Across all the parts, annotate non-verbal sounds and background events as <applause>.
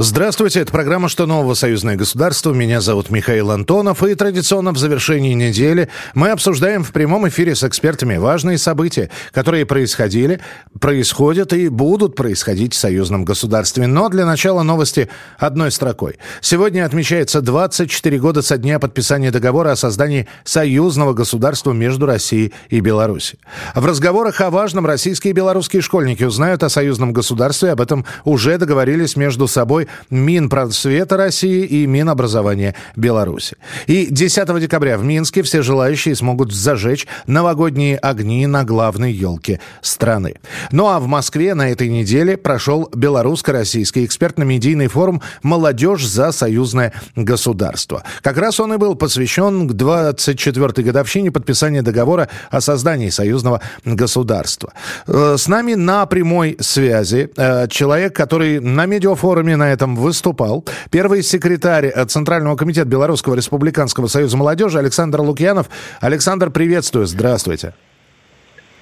Здравствуйте, это программа «Что нового? Союзное государство». Меня зовут Михаил Антонов. И традиционно в завершении недели мы обсуждаем в прямом эфире с экспертами важные события, которые происходили, происходят и будут происходить в союзном государстве. Но для начала новости одной строкой. Сегодня отмечается 24 года со дня подписания договора о создании союзного государства между Россией и Беларусью. В разговорах о важном российские и белорусские школьники узнают о союзном государстве. Об этом уже договорились между собой Минпросвета России и Минобразования Беларуси. И 10 декабря в Минске все желающие смогут зажечь новогодние огни на главной елке страны. Ну а в Москве на этой неделе прошел белорусско-российский экспертно-медийный форум «Молодежь за союзное государство». Как раз он и был посвящен к 24-й годовщине подписания договора о создании союзного государства. Э, с нами на прямой связи э, человек, который на медиафоруме на этом выступал. Первый секретарь э, Центрального комитета Белорусского республиканского союза молодежи Александр Лукьянов. Александр, приветствую. Здравствуйте.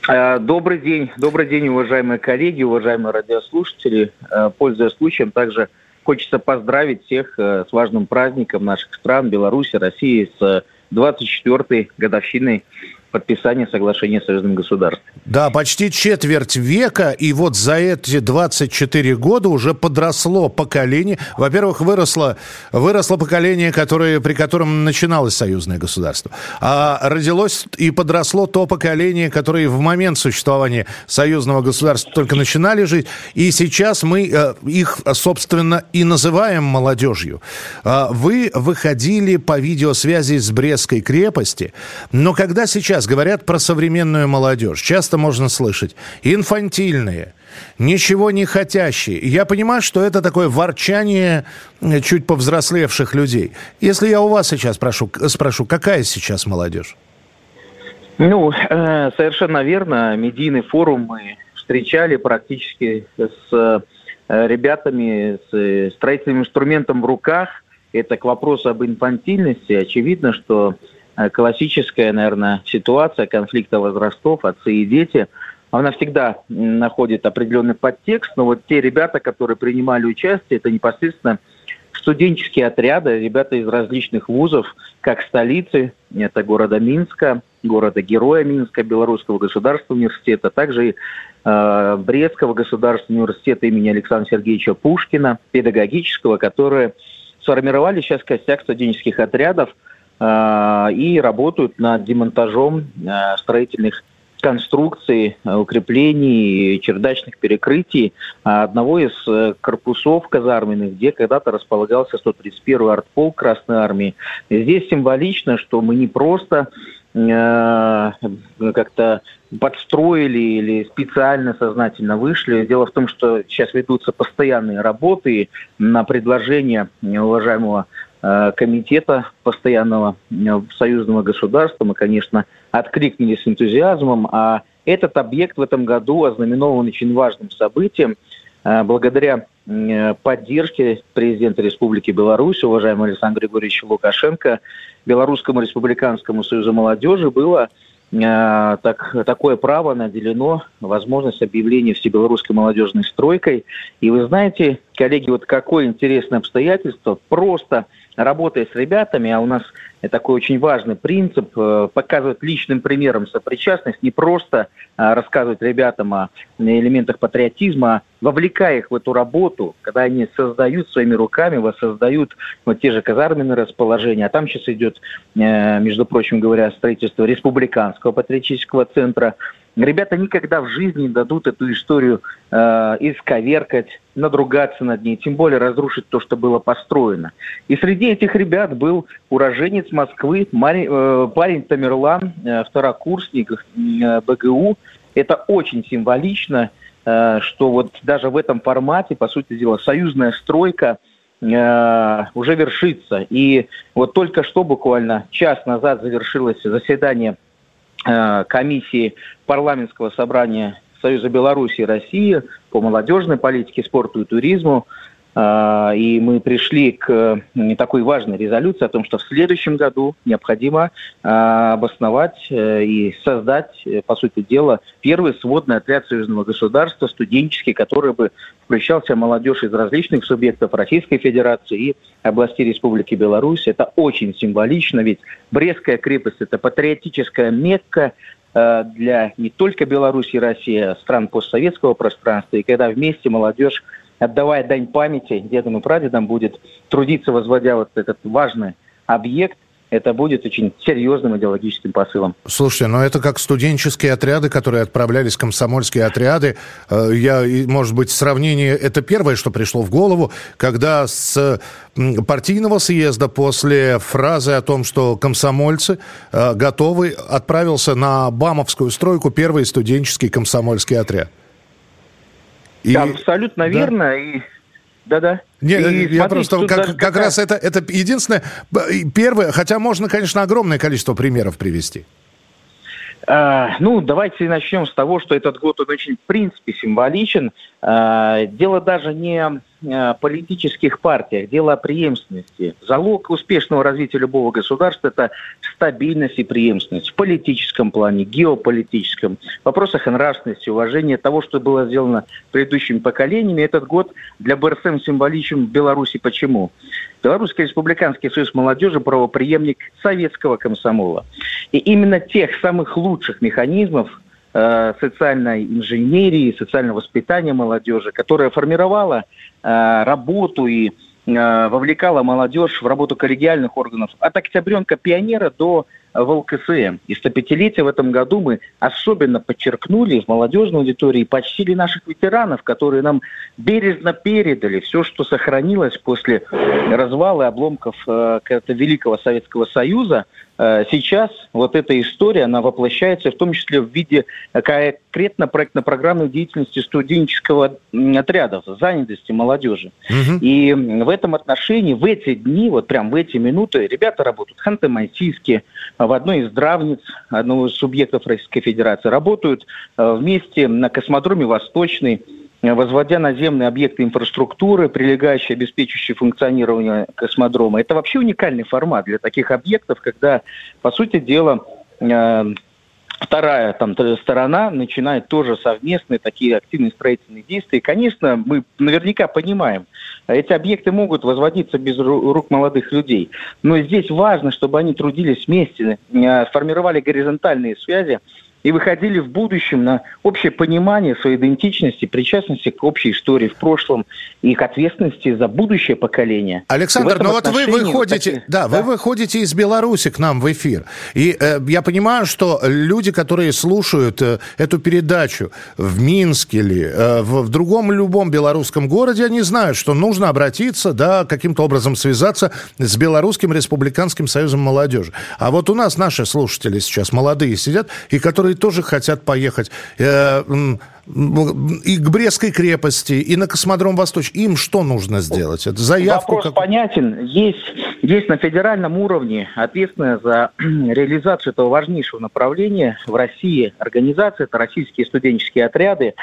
Э, добрый день. Добрый день, уважаемые коллеги, уважаемые радиослушатели. Э, пользуясь случаем, также хочется поздравить всех с важным праздником наших стран, Беларуси, России, с 24-й годовщиной подписания соглашения с союзным государством. Да, почти четверть века, и вот за эти 24 года уже подросло поколение. Во-первых, выросло, выросло поколение, которое, при котором начиналось союзное государство. А родилось и подросло то поколение, которое в момент существования союзного государства только начинали жить. И сейчас мы э, их, собственно, и называем молодежью. А вы выходили по видеосвязи с Брестской крепости, но когда сейчас говорят про современную молодежь, часто можно слышать инфантильные, ничего не хотящие. Я понимаю, что это такое ворчание э, чуть повзрослевших людей. Если я у вас сейчас прошу, спрошу, какая сейчас молодежь? Ну, э, совершенно верно. Медийный форум мы встречали практически с э, ребятами с строительным инструментом в руках. Это к вопросу об инфантильности. Очевидно, что классическая, наверное, ситуация конфликта возрастов, отцы и дети, она всегда находит определенный подтекст, но вот те ребята, которые принимали участие, это непосредственно студенческие отряды, ребята из различных вузов, как столицы, это города Минска, города-героя Минска, Белорусского государственного университета, также и э, Брестского государственного университета имени Александра Сергеевича Пушкина, педагогического, которые сформировали сейчас костяк студенческих отрядов – Э, и работают над демонтажом э, строительных конструкций, э, укреплений, чердачных перекрытий одного из корпусов казарменных, где когда-то располагался 131-й артполк Красной Армии. Здесь символично, что мы не просто как-то подстроили или специально, сознательно вышли. Дело в том, что сейчас ведутся постоянные работы на предложение уважаемого Э, комитета постоянного э, союзного государства. Мы, конечно, откликнулись с энтузиазмом, а этот объект в этом году ознаменован очень важным событием. Э, благодаря поддержке президента Республики Беларусь, уважаемого Александра Григорьевича Лукашенко, Белорусскому республиканскому союзу молодежи было так, такое право наделено возможность объявления всебелорусской молодежной стройкой. И вы знаете, коллеги, вот какое интересное обстоятельство, просто работая с ребятами, а у нас такой очень важный принцип, э, показывать личным примером сопричастность, не просто э, рассказывать ребятам о элементах патриотизма, а вовлекая их в эту работу, когда они создают своими руками, воссоздают вот те же казарменные расположения, а там сейчас идет, э, между прочим говоря, строительство республиканского патриотического центра, Ребята никогда в жизни не дадут эту историю э, исковеркать, надругаться над ней, тем более разрушить то, что было построено. И среди этих ребят был уроженец Москвы, Мари, э, парень Тамерлан, э, второкурсник э, БГУ. Это очень символично, э, что вот даже в этом формате, по сути дела, союзная стройка э, уже вершится. И вот только что буквально час назад завершилось заседание комиссии парламентского собрания Союза Беларуси и России по молодежной политике, спорту и туризму. А, и мы пришли к такой важной резолюции о том, что в следующем году необходимо а, обосновать э, и создать, э, по сути дела, первый сводный отряд союзного государства, студенческий, который бы включался молодежь из различных субъектов Российской Федерации и областей Республики Беларусь. Это очень символично, ведь Брестская крепость – это патриотическая мекка, э, для не только Беларуси и России, а стран постсоветского пространства. И когда вместе молодежь отдавая дань памяти дедам и прадедам, будет трудиться, возводя вот этот важный объект, это будет очень серьезным идеологическим посылом. Слушайте, но это как студенческие отряды, которые отправлялись, комсомольские отряды. Э, я, может быть, сравнение, это первое, что пришло в голову, когда с партийного съезда после фразы о том, что комсомольцы э, готовы, отправился на Бамовскую стройку первый студенческий комсомольский отряд. И... Абсолютно да? верно. И да-да. Нет, и, я просто как, как раз это, это единственное, первое, хотя можно, конечно, огромное количество примеров привести. А, ну, давайте начнем с того, что этот год он очень, в принципе, символичен. А, дело даже не политических партиях, дело о преемственности. Залог успешного развития любого государства – это стабильность и преемственность в политическом плане, геополитическом, в вопросах нравственности, уважения того, что было сделано предыдущими поколениями. Этот год для БРСМ символичен в Беларуси. Почему? Белорусский республиканский союз молодежи – правоприемник советского комсомола. И именно тех самых лучших механизмов, Э, социальной инженерии, социального воспитания молодежи, которая формировала э, работу и э, вовлекала молодежь в работу коллегиальных органов от октябренка пионера до в ЛКСМ. И 105-летие в этом году мы особенно подчеркнули в молодежной аудитории почтили наших ветеранов, которые нам бережно передали все, что сохранилось после развала и обломков э, великого Советского Союза. Э, сейчас вот эта история, она воплощается в том числе в виде конкретно проектно-программной деятельности студенческого отряда, занятости молодежи. Угу. И в этом отношении в эти дни, вот прям в эти минуты, ребята работают ханты-мансийские, в одной из здравниц одного из субъектов Российской Федерации, работают э, вместе на космодроме «Восточный», возводя наземные объекты инфраструктуры, прилегающие, обеспечивающие функционирование космодрома. Это вообще уникальный формат для таких объектов, когда, по сути дела, э, вторая там сторона начинает тоже совместные такие активные строительные действия. И, конечно, мы наверняка понимаем, эти объекты могут возводиться без рук молодых людей. Но здесь важно, чтобы они трудились вместе, э, сформировали горизонтальные связи, и выходили в будущем на общее понимание своей идентичности, причастности к общей истории в прошлом и к ответственности за будущее поколение. Александр, но ну вот вы выходите, таки, да, да, вы выходите из Беларуси к нам в эфир, и э, я понимаю, что люди, которые слушают э, эту передачу в Минске или э, в, в другом любом белорусском городе, они знают, что нужно обратиться, да, каким-то образом связаться с Белорусским республиканским союзом молодежи. А вот у нас наши слушатели сейчас молодые сидят, и которые тоже хотят поехать э, и к Брестской крепости, и на космодром Восточ. Им что нужно сделать? Это заявку? Вопрос как... понятен. Есть, есть на федеральном уровне ответственная за <clears throat> реализацию этого важнейшего направления в России организация, это российские студенческие отряды.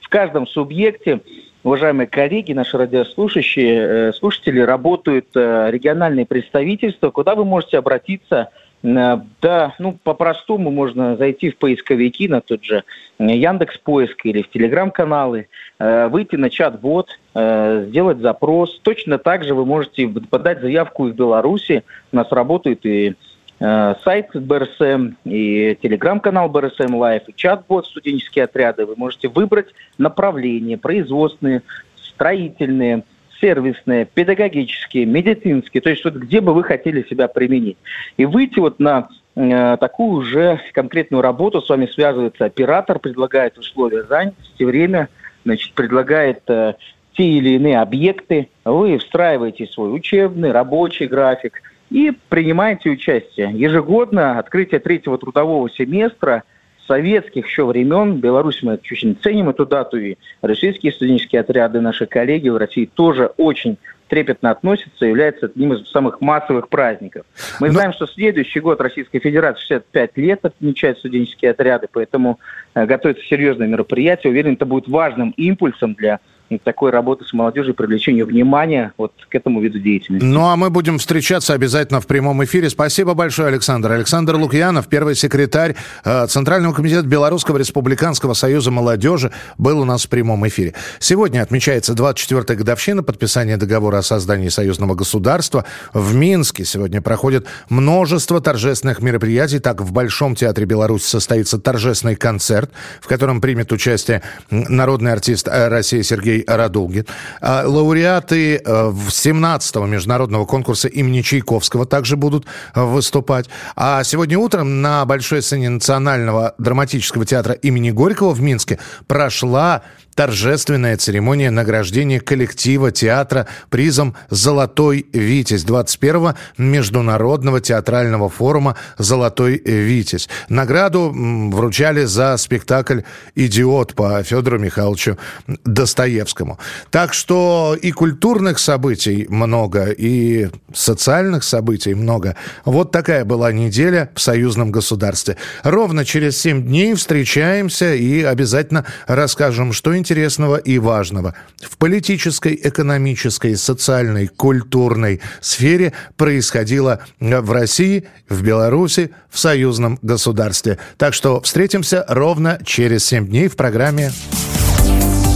В каждом субъекте уважаемые коллеги, наши радиослушающие, э, слушатели, работают э, региональные представительства, куда вы можете обратиться – да, ну, по-простому можно зайти в поисковики на тот же Яндекс Поиск или в Телеграм-каналы, э, выйти на чат-бот, э, сделать запрос. Точно так же вы можете подать заявку и в Беларуси. У нас работает и сайт БРСМ, и телеграм-канал БРСМ Live, и чат-бот студенческие отряды. Вы можете выбрать направления производственные, строительные – сервисные, педагогические, медицинские, то есть вот где бы вы хотели себя применить. И выйти вот на э, такую уже конкретную работу, с вами связывается оператор, предлагает условия занятости, время, значит, предлагает э, те или иные объекты, вы встраиваете свой учебный, рабочий график и принимаете участие. Ежегодно открытие третьего трудового семестра – советских еще времен. Беларусь мы очень ценим эту дату, и российские студенческие отряды, наши коллеги в России тоже очень трепетно относятся, является одним из самых массовых праздников. Мы Но... знаем, что следующий год Российской Федерации 65 лет отмечают студенческие отряды, поэтому э, готовится серьезное мероприятие. Уверен, это будет важным импульсом для такой работы с молодежью, привлечения внимания вот к этому виду деятельности. Ну, а мы будем встречаться обязательно в прямом эфире. Спасибо большое, Александр. Александр Лукьянов, первый секретарь э, Центрального комитета Белорусского республиканского союза молодежи, был у нас в прямом эфире. Сегодня отмечается 24-я годовщина подписания договора о создании союзного государства. В Минске сегодня проходит множество торжественных мероприятий. Так, в Большом театре Беларуси состоится торжественный концерт, в котором примет участие народный артист э, России Сергей Радулгин. А, лауреаты 17-го э, международного конкурса имени Чайковского также будут э, выступать. А сегодня утром на большой сцене Национального драматического театра имени Горького в Минске прошла торжественная церемония награждения коллектива театра призом «Золотой Витязь» 21-го Международного театрального форума «Золотой Витязь». Награду вручали за спектакль «Идиот» по Федору Михайловичу Достоевскому. Так что и культурных событий много, и социальных событий много. Вот такая была неделя в союзном государстве. Ровно через 7 дней встречаемся и обязательно расскажем, что интересно интересного и важного в политической, экономической, социальной, культурной сфере происходило в России, в Беларуси, в союзном государстве. Так что встретимся ровно через 7 дней в программе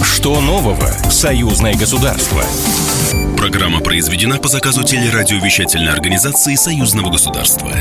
«Что нового? Союзное государство». Программа произведена по заказу телерадиовещательной организации Союзного государства.